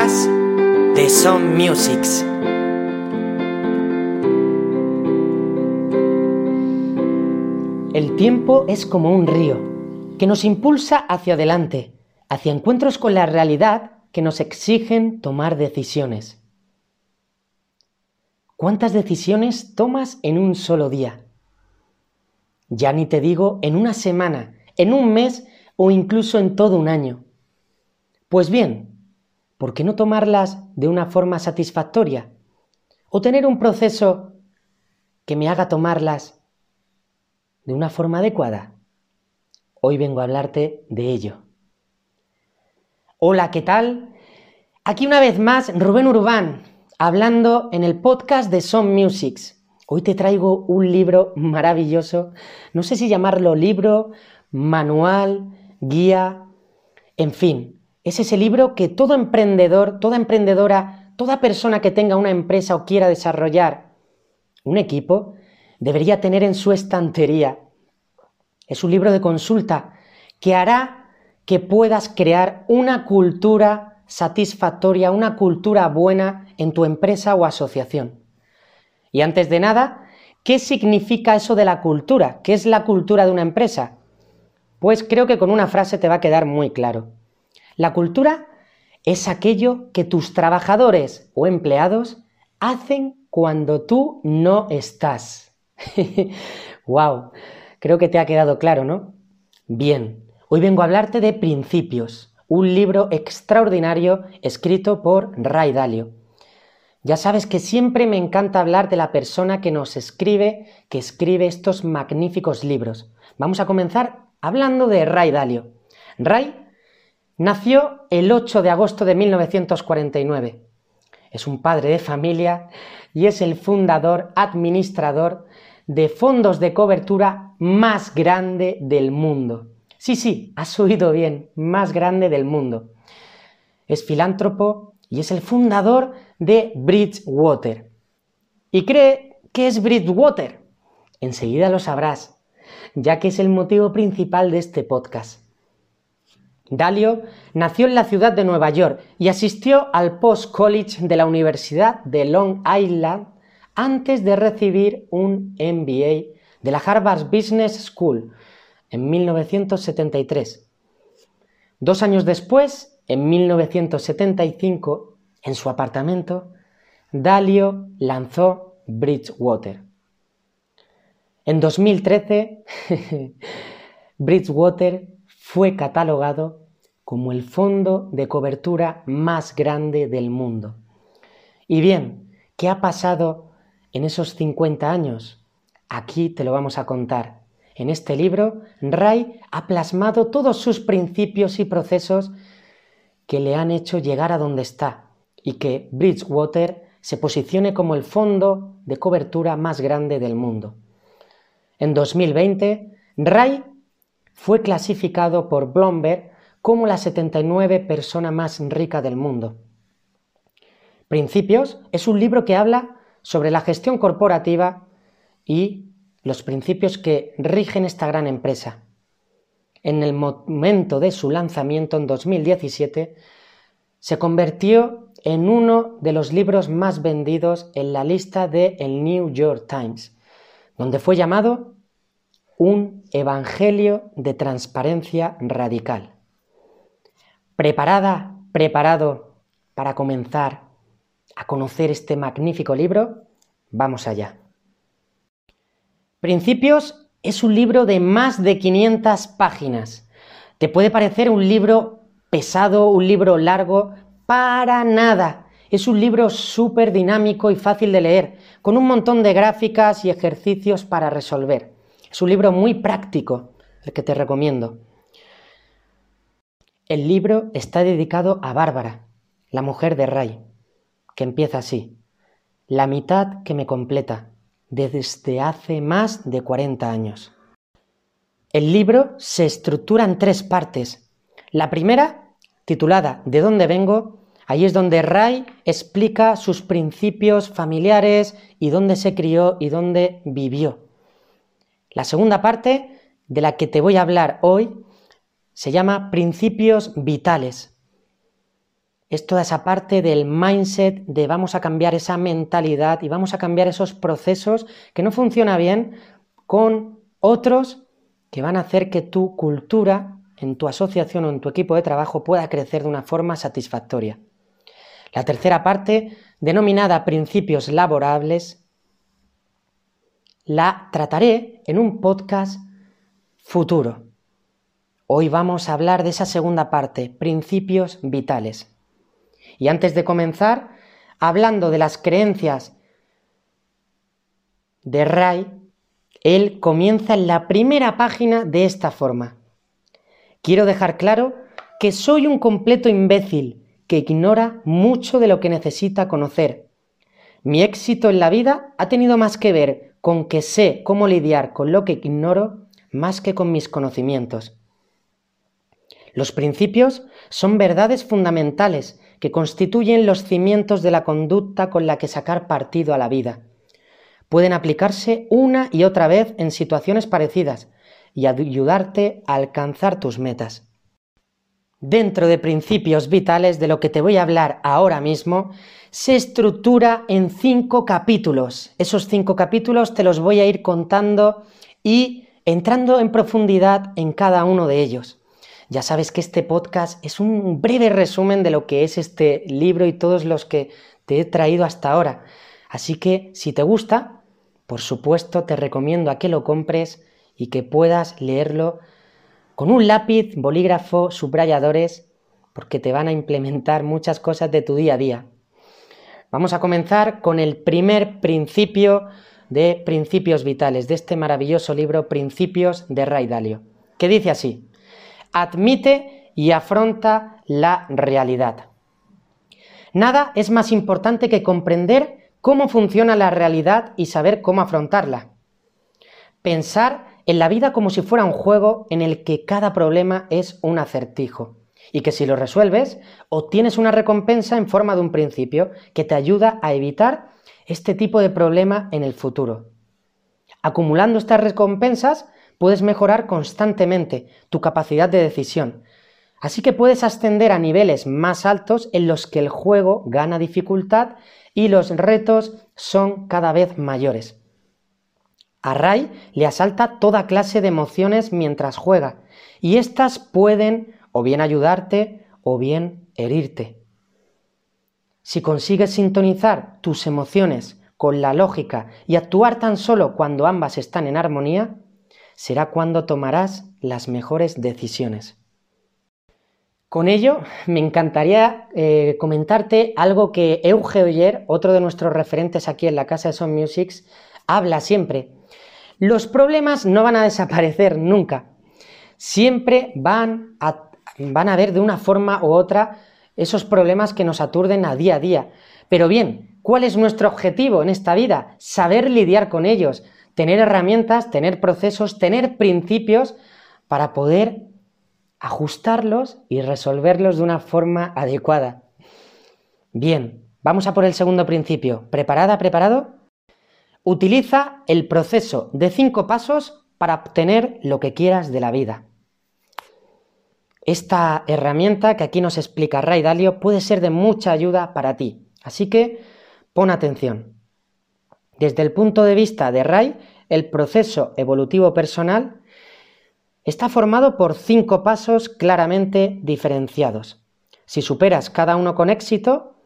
de Some Musics. El tiempo es como un río que nos impulsa hacia adelante, hacia encuentros con la realidad que nos exigen tomar decisiones. ¿Cuántas decisiones tomas en un solo día? Ya ni te digo en una semana, en un mes o incluso en todo un año. Pues bien, ¿por qué no tomarlas de una forma satisfactoria? ¿O tener un proceso que me haga tomarlas de una forma adecuada? Hoy vengo a hablarte de ello. Hola, ¿qué tal? Aquí una vez más Rubén Urbán, hablando en el podcast de Some Musics. Hoy te traigo un libro maravilloso, no sé si llamarlo libro, manual, guía, en fin, es ese libro que todo emprendedor, toda emprendedora, toda persona que tenga una empresa o quiera desarrollar un equipo, debería tener en su estantería. Es un libro de consulta que hará que puedas crear una cultura satisfactoria, una cultura buena en tu empresa o asociación. Y antes de nada, ¿qué significa eso de la cultura? ¿Qué es la cultura de una empresa? Pues creo que con una frase te va a quedar muy claro. La cultura es aquello que tus trabajadores o empleados hacen cuando tú no estás. ¡Wow! Creo que te ha quedado claro, ¿no? Bien, hoy vengo a hablarte de Principios, un libro extraordinario escrito por Ray Dalio. Ya sabes que siempre me encanta hablar de la persona que nos escribe, que escribe estos magníficos libros. Vamos a comenzar hablando de Ray Dalio. Ray nació el 8 de agosto de 1949. Es un padre de familia y es el fundador, administrador de fondos de cobertura más grande del mundo. Sí, sí, has oído bien, más grande del mundo. Es filántropo y es el fundador de Bridgewater. ¿Y cree que es Bridgewater? Enseguida lo sabrás, ya que es el motivo principal de este podcast. Dalio nació en la ciudad de Nueva York y asistió al Post College de la Universidad de Long Island antes de recibir un MBA de la Harvard Business School en 1973. Dos años después, en 1975, en su apartamento, Dalio lanzó Bridgewater. En 2013, Bridgewater fue catalogado como el fondo de cobertura más grande del mundo. Y bien, ¿qué ha pasado en esos 50 años? Aquí te lo vamos a contar. En este libro, Ray ha plasmado todos sus principios y procesos que le han hecho llegar a donde está y que Bridgewater se posicione como el fondo de cobertura más grande del mundo. En 2020, Ray fue clasificado por Bloomberg como la 79 persona más rica del mundo. Principios es un libro que habla sobre la gestión corporativa y los principios que rigen esta gran empresa. En el momento de su lanzamiento en 2017, se convirtió en uno de los libros más vendidos en la lista de el New York Times, donde fue llamado un Evangelio de Transparencia Radical. ¿Preparada, preparado para comenzar a conocer este magnífico libro, vamos allá. Principios es un libro de más de 500 páginas. Te puede parecer un libro pesado, un libro largo, para nada. Es un libro súper dinámico y fácil de leer, con un montón de gráficas y ejercicios para resolver. Es un libro muy práctico, el que te recomiendo. El libro está dedicado a Bárbara, la mujer de Ray que empieza así. La mitad que me completa, desde hace más de 40 años. El libro se estructura en tres partes. La primera, titulada ¿De dónde vengo?, ahí es donde Ray explica sus principios familiares y dónde se crió y dónde vivió. La segunda parte, de la que te voy a hablar hoy, se llama Principios Vitales. es toda esa parte del mindset de vamos a cambiar esa mentalidad y vamos a cambiar esos procesos que no funciona bien con otros que van a hacer que tu cultura en tu asociación o en tu equipo de trabajo pueda crecer de una forma satisfactoria. La tercera parte, denominada principios laborables, la trataré en un podcast futuro. Hoy vamos a hablar de esa segunda parte, principios vitales. Y antes de comenzar, hablando de las creencias de Ray, él comienza en la primera página de esta forma. Quiero dejar claro que soy un completo imbécil que ignora mucho de lo que necesita conocer. Mi éxito en la vida ha tenido más que ver con que sé cómo lidiar con lo que ignoro más que con mis conocimientos. Los principios son verdades fundamentales que constituyen los cimientos de la conducta con la que sacar partido a la vida. Pueden aplicarse una y otra vez en situaciones parecidas y ayudarte a alcanzar tus metas. Dentro de principios vitales de lo que te voy a hablar ahora mismo, se estructura en cinco capítulos. Esos cinco capítulos te los voy a ir contando y entrando en profundidad en cada uno de ellos. Ya sabes que este podcast es un breve resumen de lo que es este libro y todos los que te he traído hasta ahora. Así que si te gusta, por supuesto te recomiendo a que lo compres y que puedas leerlo con un lápiz, bolígrafo, subrayadores, porque te van a implementar muchas cosas de tu día a día. Vamos a comenzar con el primer principio de principios vitales, de este maravilloso libro Principios de Ray Dalio, que dice así, admite y afronta la realidad. Nada es más importante que comprender cómo funciona la realidad y saber cómo afrontarla. Pensar en la vida como si fuera un juego en el que cada problema es un acertijo y que si lo resuelves obtienes una recompensa en forma de un principio que te ayuda a evitar este tipo de problema en el futuro. Acumulando estas recompensas puedes mejorar constantemente tu capacidad de decisión, así que puedes ascender a niveles más altos en los que el juego gana dificultad y los retos son cada vez mayores. A Ray le asalta toda clase de emociones mientras juega, y éstas pueden o bien ayudarte o bien herirte. Si consigues sintonizar tus emociones con la lógica y actuar tan solo cuando ambas están en armonía, será cuando tomarás las mejores decisiones. Con ello, me encantaría eh, comentarte algo que Euge Oyer, otro de nuestros referentes aquí en la casa de Son Musics, habla siempre, los problemas no van a desaparecer nunca. Siempre van a, van a haber de una forma u otra esos problemas que nos aturden a día a día. Pero bien, ¿cuál es nuestro objetivo en esta vida? Saber lidiar con ellos, tener herramientas, tener procesos, tener principios para poder ajustarlos y resolverlos de una forma adecuada. Bien, vamos a por el segundo principio. ¿Preparada, preparado? Utiliza el proceso de cinco pasos para obtener lo que quieras de la vida. Esta herramienta que aquí nos explica Ray Dalio puede ser de mucha ayuda para ti, así que pon atención. Desde el punto de vista de Ray, el proceso evolutivo personal está formado por cinco pasos claramente diferenciados. Si superas cada uno con éxito,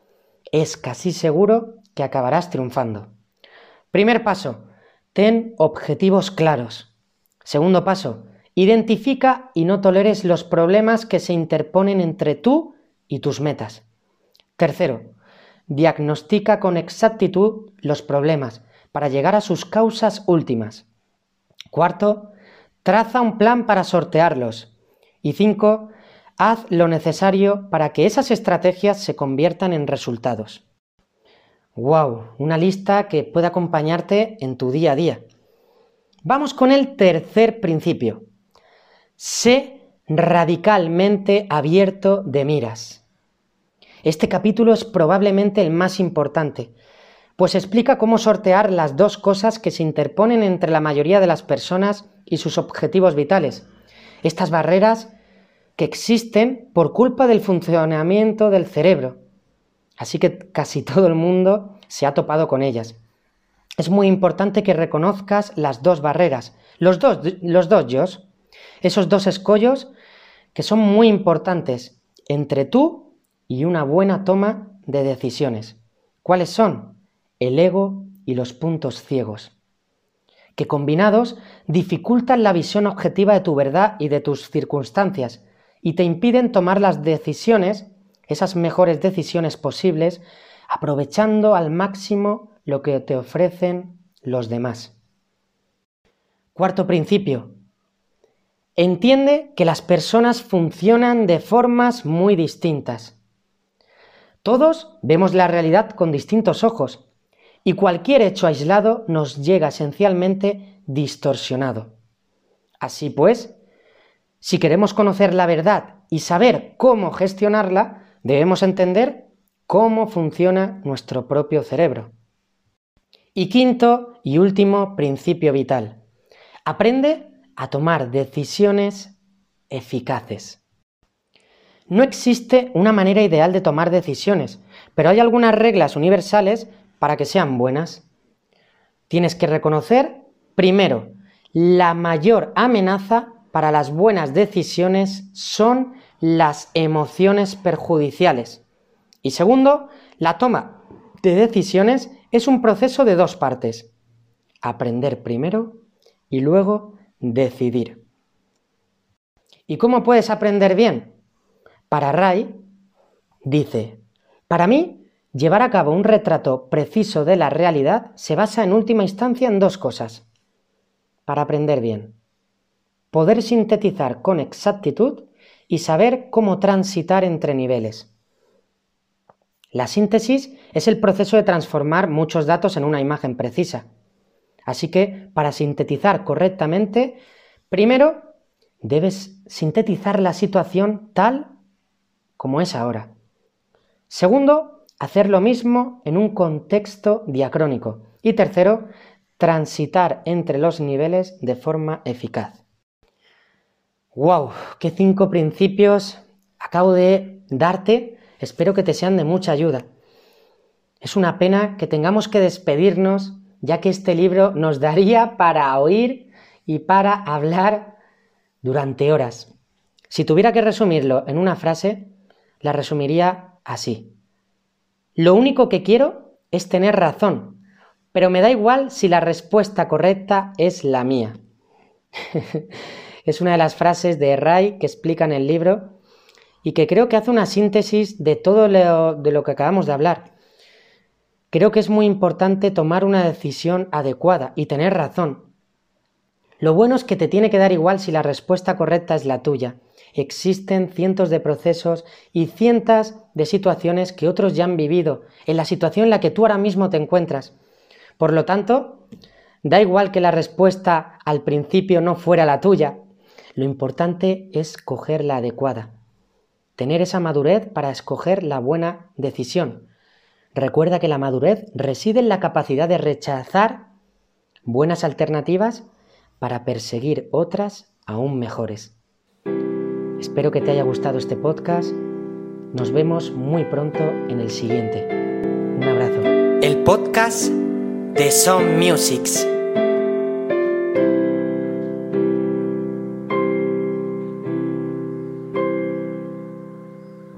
es casi seguro que acabarás triunfando. Primer paso, ten objetivos claros. Segundo paso, identifica y no toleres los problemas que se interponen entre tú y tus metas. Tercero, diagnostica con exactitud los problemas para llegar a sus causas últimas. Cuarto, traza un plan para sortearlos. Y cinco, haz lo necesario para que esas estrategias se conviertan en resultados. ¡Wow! Una lista que puede acompañarte en tu día a día. Vamos con el tercer principio. Sé radicalmente abierto de miras. Este capítulo es probablemente el más importante, pues explica cómo sortear las dos cosas que se interponen entre la mayoría de las personas y sus objetivos vitales. Estas barreras que existen por culpa del funcionamiento del cerebro. Así que casi todo el mundo se ha topado con ellas. Es muy importante que reconozcas las dos barreras, los dos, los dos esos dos escollos que son muy importantes entre tú y una buena toma de decisiones. ¿Cuáles son? El ego y los puntos ciegos, que combinados dificultan la visión objetiva de tu verdad y de tus circunstancias y te impiden tomar las decisiones, esas mejores decisiones posibles, aprovechando al máximo lo que te ofrecen los demás. Cuarto principio. Entiende que las personas funcionan de formas muy distintas. Todos vemos la realidad con distintos ojos y cualquier hecho aislado nos llega esencialmente distorsionado. Así pues, si queremos conocer la verdad y saber cómo gestionarla, debemos entender cómo funciona nuestro propio cerebro. Y quinto y último principio vital. Aprende a tomar decisiones eficaces. No existe una manera ideal de tomar decisiones, pero hay algunas reglas universales para que sean buenas. Tienes que reconocer, primero, la mayor amenaza para las buenas decisiones son las emociones perjudiciales. Y segundo, la toma de decisiones es un proceso de dos partes. Aprender primero y luego decidir. ¿Y cómo puedes aprender bien? Para Ray, dice, para mí, llevar a cabo un retrato preciso de la realidad se basa en última instancia en dos cosas. Para aprender bien, poder sintetizar con exactitud y saber cómo transitar entre niveles. La síntesis es el proceso de transformar muchos datos en una imagen precisa. Así que, para sintetizar correctamente, primero debes sintetizar la situación tal como es ahora. Segundo, hacer lo mismo en un contexto diacrónico. Y tercero, transitar entre los niveles de forma eficaz. ¡Wow! ¡Qué cinco principios acabo de darte! Espero que te sean de mucha ayuda. Es una pena que tengamos que despedirnos, ya que este libro nos daría para oír y para hablar durante horas. Si tuviera que resumirlo en una frase, la resumiría así. Lo único que quiero es tener razón, pero me da igual si la respuesta correcta es la mía. es una de las frases de Ray que explica en el libro y que creo que hace una síntesis de todo lo, de lo que acabamos de hablar. Creo que es muy importante tomar una decisión adecuada y tener razón. Lo bueno es que te tiene que dar igual si la respuesta correcta es la tuya existen cientos de procesos y cientos de situaciones que otros ya han vivido en la situación en la que tú ahora mismo te encuentras. Por lo tanto, da igual que la respuesta al principio no fuera la tuya, lo importante es coger la adecuada, tener esa madurez para escoger la buena decisión. Recuerda que la madurez reside en la capacidad de rechazar buenas alternativas para perseguir otras aún mejores. Espero que te haya gustado este podcast. Nos vemos muy pronto en el siguiente. Un abrazo. El podcast de Some Musics.